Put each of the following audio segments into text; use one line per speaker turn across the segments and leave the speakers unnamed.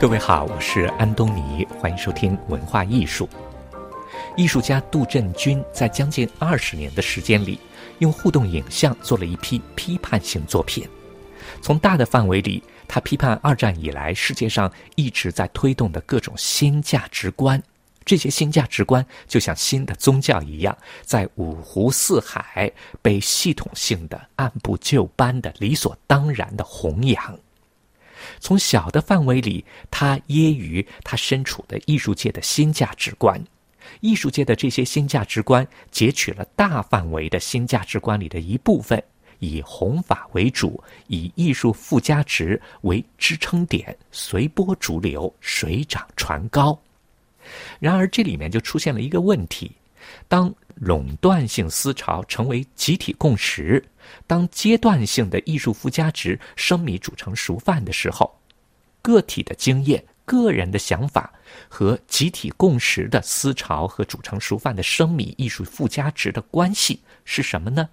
各位好，我是安东尼，欢迎收听文化艺术。艺术家杜振军在将近二十年的时间里，用互动影像做了一批批判性作品。从大的范围里，他批判二战以来世界上一直在推动的各种新价值观。这些新价值观就像新的宗教一样，在五湖四海被系统性的、按部就班的、理所当然的弘扬。从小的范围里，他揶揄他身处的艺术界的新价值观；艺术界的这些新价值观截取了大范围的新价值观里的一部分，以弘法为主，以艺术附加值为支撑点，随波逐流，水涨船高。然而，这里面就出现了一个问题：当垄断性思潮成为集体共识。当阶段性的艺术附加值生米煮成熟饭的时候，个体的经验、个人的想法和集体共识的思潮和煮成熟饭的生米艺术附加值的关系是什么呢？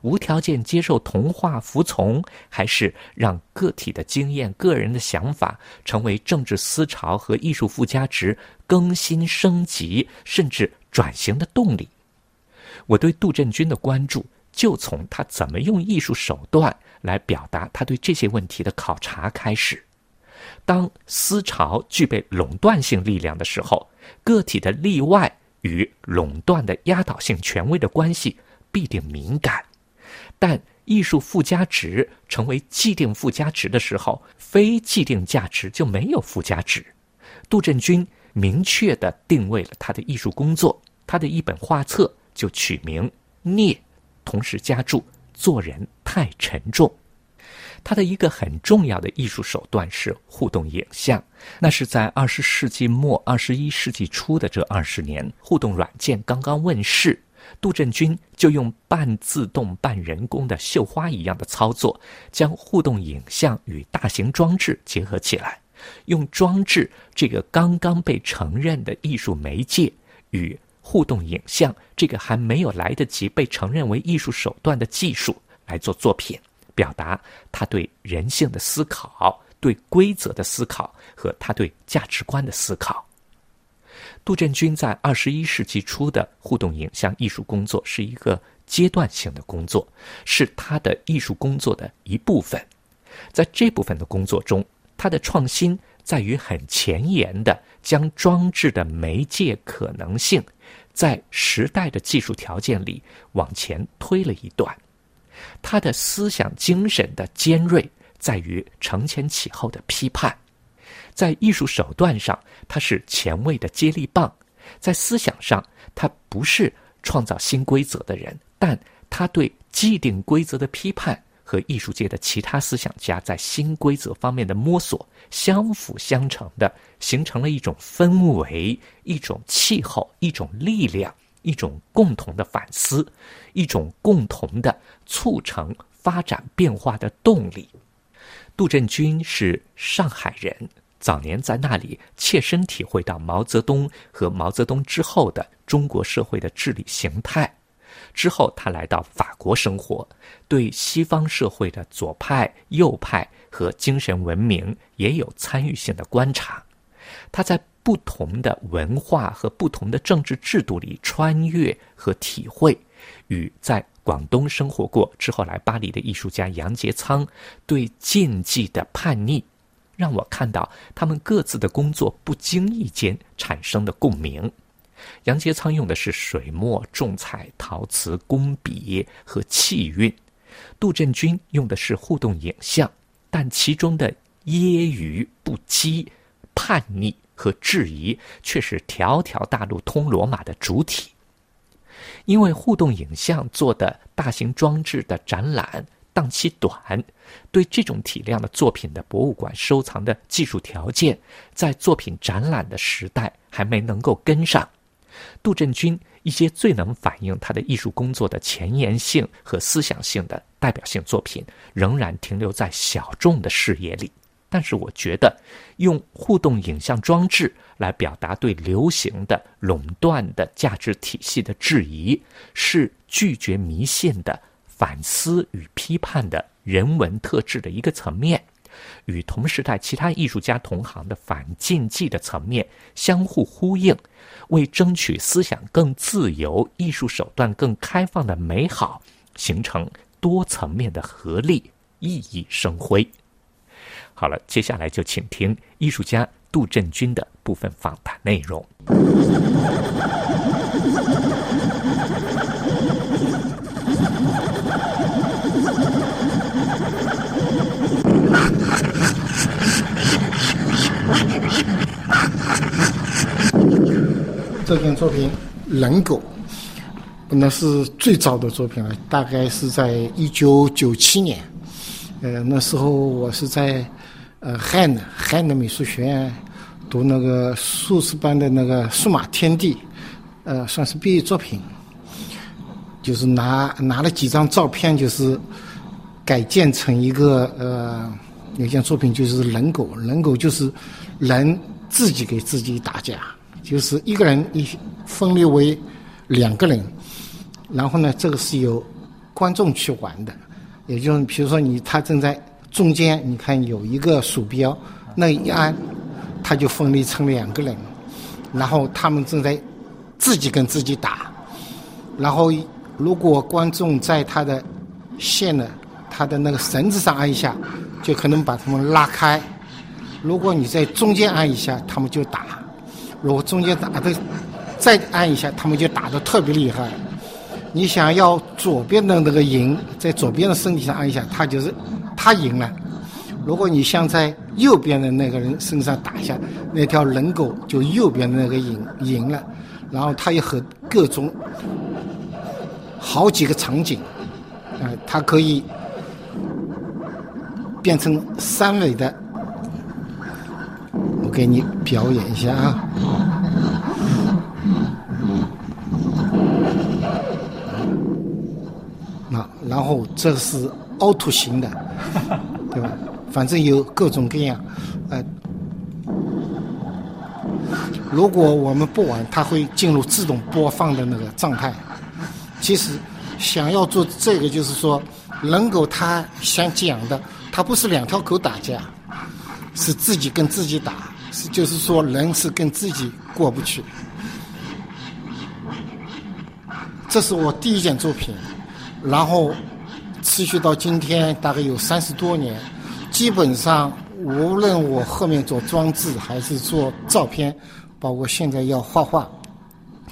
无条件接受同化、服从，还是让个体的经验、个人的想法成为政治思潮和艺术附加值更新、升级甚至转型的动力？我对杜振军的关注。就从他怎么用艺术手段来表达他对这些问题的考察开始。当思潮具备垄断性力量的时候，个体的例外与垄断的压倒性权威的关系必定敏感。但艺术附加值成为既定附加值的时候，非既定价值就没有附加值。杜振军明确地定位了他的艺术工作，他的一本画册就取名《聂》。同时加注做人太沉重。他的一个很重要的艺术手段是互动影像。那是在二十世纪末、二十一世纪初的这二十年，互动软件刚刚问世，杜振军就用半自动半人工的绣花一样的操作，将互动影像与大型装置结合起来，用装置这个刚刚被承认的艺术媒介与。互动影像这个还没有来得及被承认为艺术手段的技术来做作品，表达他对人性的思考、对规则的思考和他对价值观的思考。杜振军在二十一世纪初的互动影像艺术工作是一个阶段性的工作，是他的艺术工作的一部分。在这部分的工作中，他的创新在于很前沿的将装置的媒介可能性。在时代的技术条件里往前推了一段，他的思想精神的尖锐在于承前启后的批判，在艺术手段上他是前卫的接力棒，在思想上他不是创造新规则的人，但他对既定规则的批判。和艺术界的其他思想家在新规则方面的摸索相辅相成的，形成了一种氛围、一种气候、一种力量、一种共同的反思、一种共同的促成发展变化的动力。杜振军是上海人，早年在那里切身体会到毛泽东和毛泽东之后的中国社会的治理形态。之后，他来到法国生活，对西方社会的左派、右派和精神文明也有参与性的观察。他在不同的文化和不同的政治制度里穿越和体会，与在广东生活过之后来巴黎的艺术家杨洁仓对禁忌的叛逆，让我看到他们各自的工作不经意间产生的共鸣。杨洁仓用的是水墨、重彩、陶瓷、工笔和气韵，杜振军用的是互动影像，但其中的揶揄、不羁、叛逆和质疑却是条条大路通罗马的主体。因为互动影像做的大型装置的展览档期短，对这种体量的作品的博物馆收藏的技术条件，在作品展览的时代还没能够跟上。杜振军一些最能反映他的艺术工作的前沿性和思想性的代表性作品，仍然停留在小众的视野里。但是，我觉得用互动影像装置来表达对流行的垄断的价值体系的质疑，是拒绝迷信的反思与批判的人文特质的一个层面，与同时代其他艺术家同行的反禁忌的层面相互呼应，为争取思想更自由、艺术手段更开放的美好，形成多层面的合力，熠熠生辉。好了，接下来就请听艺术家杜振军的部分访谈内容。
这件作品《人狗》，那是最早的作品了，大概是在一九九七年。呃，那时候我是在呃汉的汉的美术学院读那个硕士班的那个数码天地，呃，算是毕业作品。就是拿拿了几张照片，就是改建成一个呃，有一件作品就是人狗，人狗就是人自己给自己打架。就是一个人一分裂为两个人，然后呢，这个是由观众去玩的，也就是比如说你他正在中间，你看有一个鼠标，那一按，他就分裂成两个人，然后他们正在自己跟自己打，然后如果观众在他的线的他的那个绳子上按一下，就可能把他们拉开；如果你在中间按一下，他们就打。如果中间打的再按一下，他们就打的特别厉害。你想要左边的那个赢，在左边的身体上按一下，他就是他赢了。如果你想在右边的那个人身上打一下，那条人狗就右边的那个赢赢了。然后他也和各种好几个场景，啊，它可以变成三维的。我给你表演一下啊！那然后这是凹凸型的，对吧？反正有各种各样。呃，如果我们不玩，它会进入自动播放的那个状态。其实想要做这个，就是说，人狗它想讲的，它不是两条狗打架，是自己跟自己打。是，就是说，人是跟自己过不去。这是我第一件作品，然后持续到今天，大概有三十多年。基本上，无论我后面做装置还是做照片，包括现在要画画，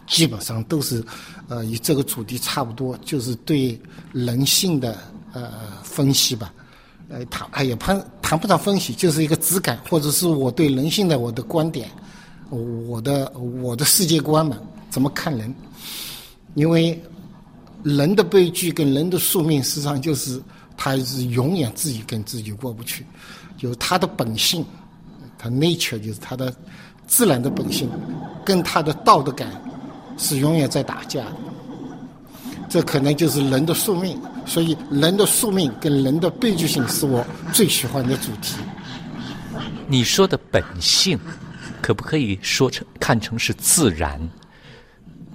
基本上都是呃与这个主题差不多，就是对人性的呃分析吧。呃，谈哎也谈谈不上分析，就是一个直感，或者是我对人性的我的观点，我的我的世界观嘛，怎么看人？因为人的悲剧跟人的宿命，实际上就是他是永远自己跟自己过不去，就是他的本性，他 nature 就是他的自然的本性，跟他的道德感是永远在打架的。这可能就是人的宿命，所以人的宿命跟人的悲剧性是我最喜欢的主题。
你说的本性，可不可以说成看成是自然？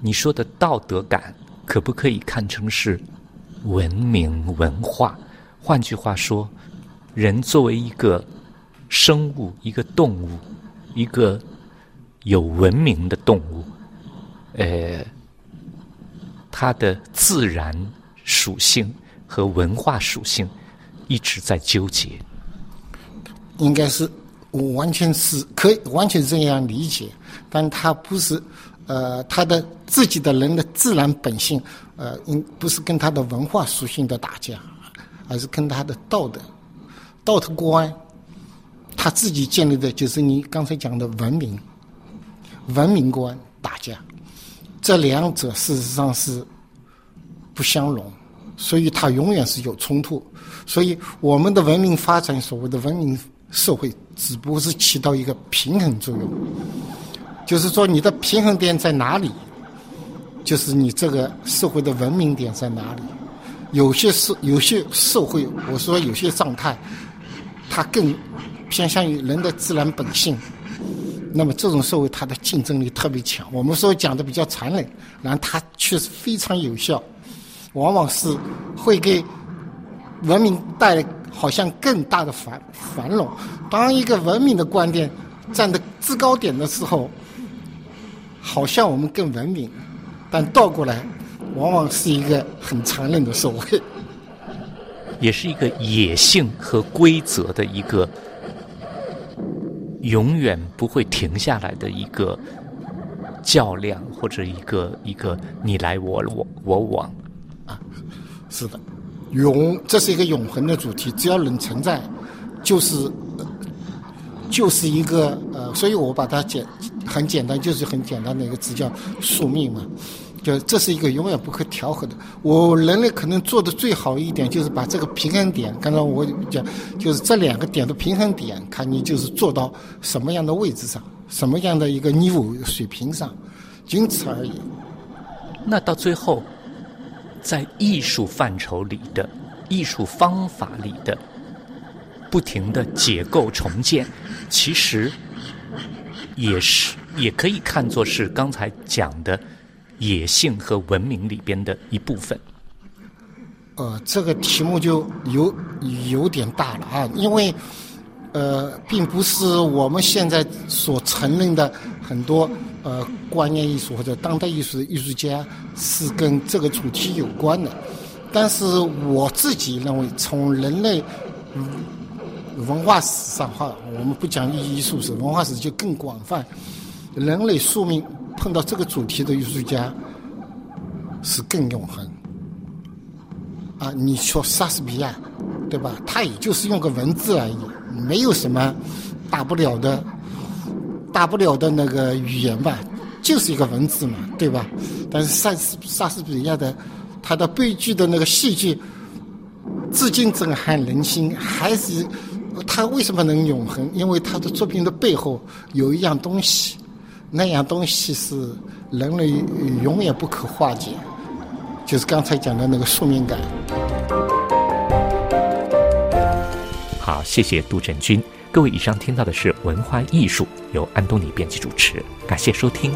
你说的道德感，可不可以看成是文明文化？换句话说，人作为一个生物、一个动物、一个有文明的动物，呃。它的自然属性和文化属性一直在纠结，
应该是我完全是可以完全这样理解，但它不是呃，它的自己的人的自然本性呃，应不是跟他的文化属性的打架，而是跟他的道德道德观，他自己建立的就是你刚才讲的文明文明观打架。这两者事实上是不相容，所以它永远是有冲突。所以我们的文明发展，所谓的文明社会，只不过是起到一个平衡作用。就是说，你的平衡点在哪里？就是你这个社会的文明点在哪里？有些社有些社会，我说有些状态，它更偏向于人的自然本性。那么这种社会，它的竞争力特别强。我们说讲的比较残忍，然后它确实非常有效，往往是会给文明带来好像更大的繁繁荣。当一个文明的观点站在制高点的时候，好像我们更文明，但倒过来，往往是一个很残忍的社会，
也是一个野性和规则的一个永远不会停下来的一个较量，或者一个一个你来我我我往啊。
是的，永这是一个永恒的主题，只要能存在，就是就是一个呃，所以我把它简很简单，就是很简单的一个词叫宿命嘛，就这是一个永远不可调和的。我人类可能做的最好一点，就是把这个平衡点，刚才我讲，就是这两个点的平衡点，看你就是做到什么样的位置上，什么样的一个 level 水平上，仅此而已。
那到最后。在艺术范畴里的艺术方法里的不停的解构重建，其实也是也可以看作是刚才讲的野性和文明里边的一部分。
呃，这个题目就有有点大了啊，因为呃，并不是我们现在所承认的很多。呃，观念艺术或者当代艺术的艺术家是跟这个主题有关的，但是我自己认为，从人类文化史上哈，我们不讲艺术史，文化史就更广泛。人类宿命碰到这个主题的艺术家是更永恒。啊，你说莎士比亚，对吧？他也就是用个文字而已，没有什么大不了的。大不了的那个语言吧，就是一个文字嘛，对吧？但是莎士莎士比亚的他的悲剧的那个戏剧，至今震撼人心。还是他为什么能永恒？因为他的作品的背后有一样东西，那样东西是人类永远不可化解，就是刚才讲的那个宿命感。
好，谢谢杜振军。各位，以上听到的是文化艺术，由安东尼编辑主持，感谢收听。